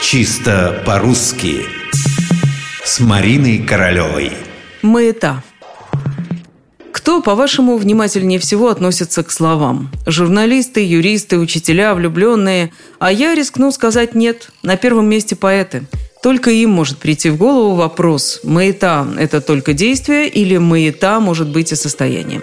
Чисто по-русски С Мариной Королевой Маята кто, по-вашему, внимательнее всего относится к словам? Журналисты, юристы, учителя, влюбленные? А я рискну сказать нет. На первом месте поэты. Только им может прийти в голову вопрос, маята – это только действие или маята может быть и состоянием.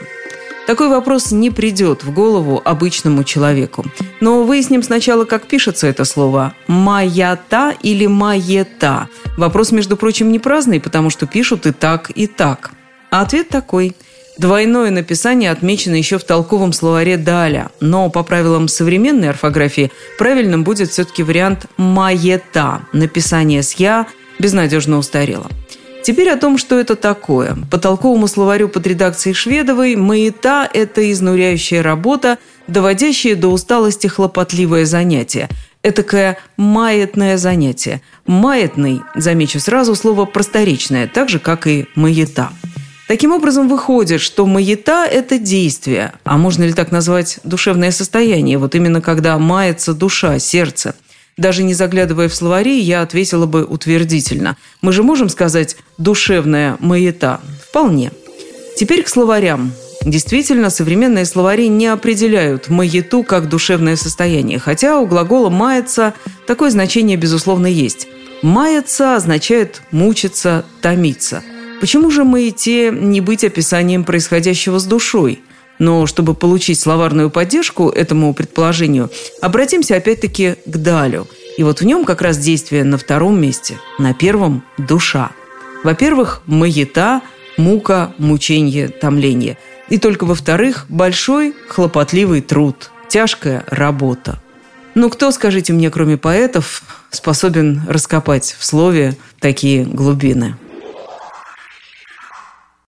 Такой вопрос не придет в голову обычному человеку. Но выясним сначала, как пишется это слово. «Маята» или «маета». Вопрос, между прочим, не праздный, потому что пишут и так, и так. А ответ такой. Двойное написание отмечено еще в толковом словаре Даля, но по правилам современной орфографии правильным будет все-таки вариант «маета». Написание с «я» безнадежно устарело. Теперь о том, что это такое. По толковому словарю под редакцией Шведовой «маята» – это изнуряющая работа, доводящая до усталости хлопотливое занятие. Этакое маятное занятие. Маятный, замечу сразу, слово просторечное, так же, как и маята. Таким образом, выходит, что маята – это действие, а можно ли так назвать душевное состояние, вот именно когда мается душа, сердце – даже не заглядывая в словари, я ответила бы утвердительно. Мы же можем сказать «душевная маята»? Вполне. Теперь к словарям. Действительно, современные словари не определяют маяту как душевное состояние, хотя у глагола «маяться» такое значение, безусловно, есть. «Маяться» означает «мучиться», «томиться». Почему же маяте не быть описанием происходящего с душой – но чтобы получить словарную поддержку этому предположению, обратимся опять-таки к Далю. И вот в нем как раз действие на втором месте, на первом – душа. Во-первых, маята, мука, мучение, томление. И только во-вторых, большой хлопотливый труд, тяжкая работа. Ну кто, скажите мне, кроме поэтов, способен раскопать в слове такие глубины?